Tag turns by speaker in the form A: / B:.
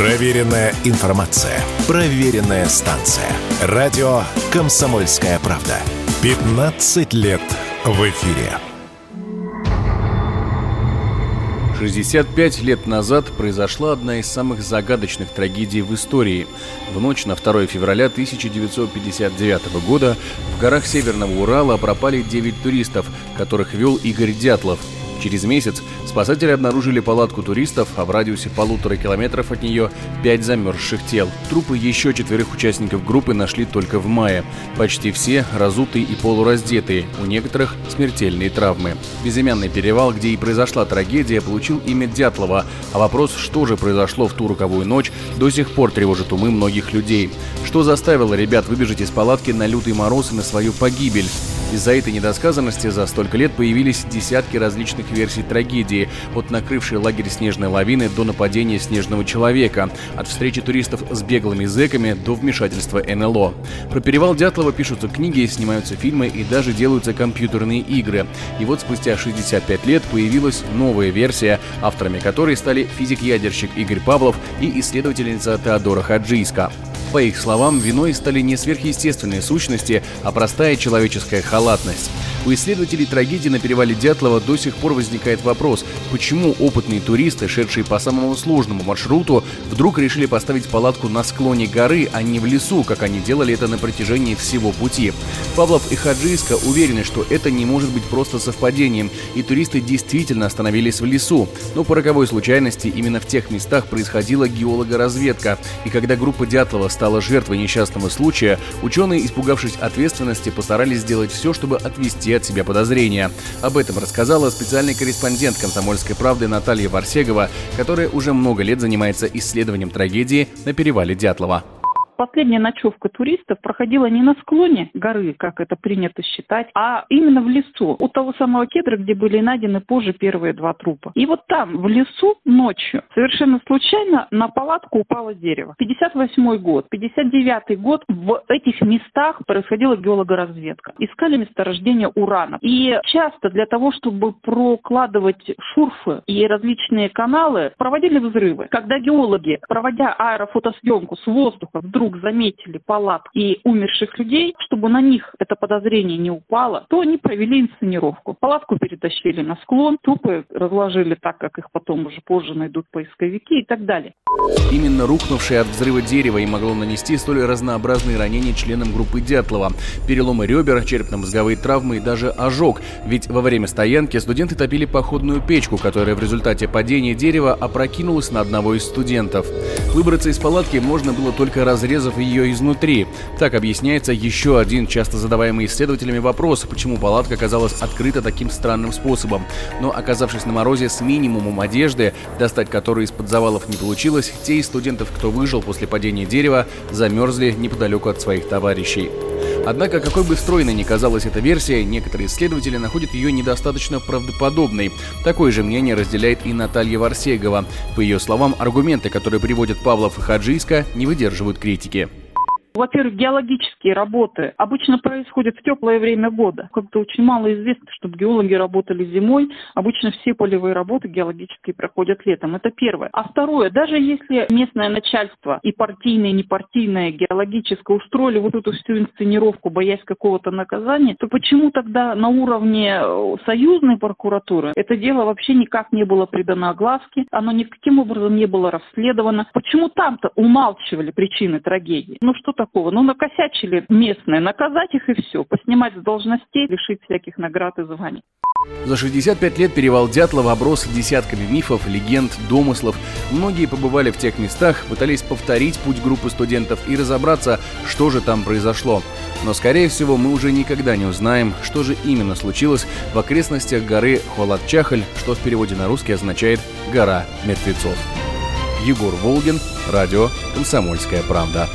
A: Проверенная информация. Проверенная станция. Радио «Комсомольская правда». 15 лет в эфире.
B: 65 лет назад произошла одна из самых загадочных трагедий в истории. В ночь на 2 февраля 1959 года в горах Северного Урала пропали 9 туристов, которых вел Игорь Дятлов – Через месяц спасатели обнаружили палатку туристов, а в радиусе полутора километров от нее пять замерзших тел. Трупы еще четверых участников группы нашли только в мае. Почти все разутые и полураздетые, у некоторых смертельные травмы. Безымянный перевал, где и произошла трагедия, получил имя Дятлова, а вопрос, что же произошло в ту роковую ночь, до сих пор тревожит умы многих людей. Что заставило ребят выбежать из палатки на лютый мороз и на свою погибель? Из-за этой недосказанности за столько лет появились десятки различных версий трагедии, от накрывшей лагерь снежной лавины до нападения снежного человека, от встречи туристов с беглыми зэками до вмешательства НЛО. Про перевал Дятлова пишутся книги, снимаются фильмы и даже делаются компьютерные игры. И вот спустя 65 лет появилась новая версия, авторами которой стали физик-ядерщик Игорь Павлов и исследовательница Теодора Хаджийска. По их словам, виной стали не сверхъестественные сущности, а простая человеческая халатность. У исследователей трагедии на перевале Дятлова до сих пор возникает вопрос, почему опытные туристы, шедшие по самому сложному маршруту, вдруг решили поставить палатку на склоне горы, а не в лесу, как они делали это на протяжении всего пути. Павлов и Хаджийска уверены, что это не может быть просто совпадением, и туристы действительно остановились в лесу. Но по роковой случайности именно в тех местах происходила геологоразведка, и когда группа Дятлова стала жертвой несчастного случая, ученые, испугавшись ответственности, постарались сделать все, чтобы отвести отвести от себя подозрения. Об этом рассказала специальный корреспондент «Комсомольской правды» Наталья Варсегова, которая уже много лет занимается исследованием трагедии на перевале Дятлова
C: последняя ночевка туристов проходила не на склоне горы, как это принято считать, а именно в лесу, у того самого кедра, где были найдены позже первые два трупа. И вот там, в лесу, ночью, совершенно случайно на палатку упало дерево. 58 год, 59 год в этих местах происходила геологоразведка. Искали месторождение урана. И часто для того, чтобы прокладывать шурфы и различные каналы, проводили взрывы. Когда геологи, проводя аэрофотосъемку с воздуха, вдруг вдруг заметили палат и умерших людей, чтобы на них это подозрение не упало, то они провели инсценировку. Палатку перетащили на склон, трупы разложили так, как их потом уже позже найдут поисковики и так далее.
B: Именно рухнувшее от взрыва дерево и могло нанести столь разнообразные ранения членам группы Дятлова. Переломы ребер, черепно-мозговые травмы и даже ожог. Ведь во время стоянки студенты топили походную печку, которая в результате падения дерева опрокинулась на одного из студентов. Выбраться из палатки можно было только разрезав ее изнутри. Так объясняется еще один часто задаваемый исследователями вопрос, почему палатка оказалась открыта таким странным способом. Но оказавшись на морозе с минимумом одежды, достать которую из-под завалов не получилось, те из студентов, кто выжил после падения дерева, замерзли неподалеку от своих товарищей. Однако, какой бы стройной ни казалась эта версия, некоторые исследователи находят ее недостаточно правдоподобной. Такое же мнение разделяет и Наталья Варсегова. По ее словам, аргументы, которые приводят Павлов и Хаджийска, не выдерживают критики.
C: Во-первых, геологические работы обычно происходят в теплое время года. Как-то очень мало известно, чтобы геологи работали зимой. Обычно все полевые работы геологические проходят летом. Это первое. А второе, даже если местное начальство и партийное, и непартийное геологическое устроили вот эту всю инсценировку, боясь какого-то наказания, то почему тогда на уровне э, союзной прокуратуры это дело вообще никак не было придано огласке, оно никаким образом не было расследовано? Почему там-то умалчивали причины трагедии? Ну что такого? Ну, накосячили местные, наказать их и все. Поснимать с должностей, лишить всяких наград и званий.
B: За 65 лет перевал Дятлова оброс десятками мифов, легенд, домыслов. Многие побывали в тех местах, пытались повторить путь группы студентов и разобраться, что же там произошло. Но, скорее всего, мы уже никогда не узнаем, что же именно случилось в окрестностях горы Холодчахаль, что в переводе на русский означает «гора мертвецов». Егор Волгин, радио «Комсомольская правда».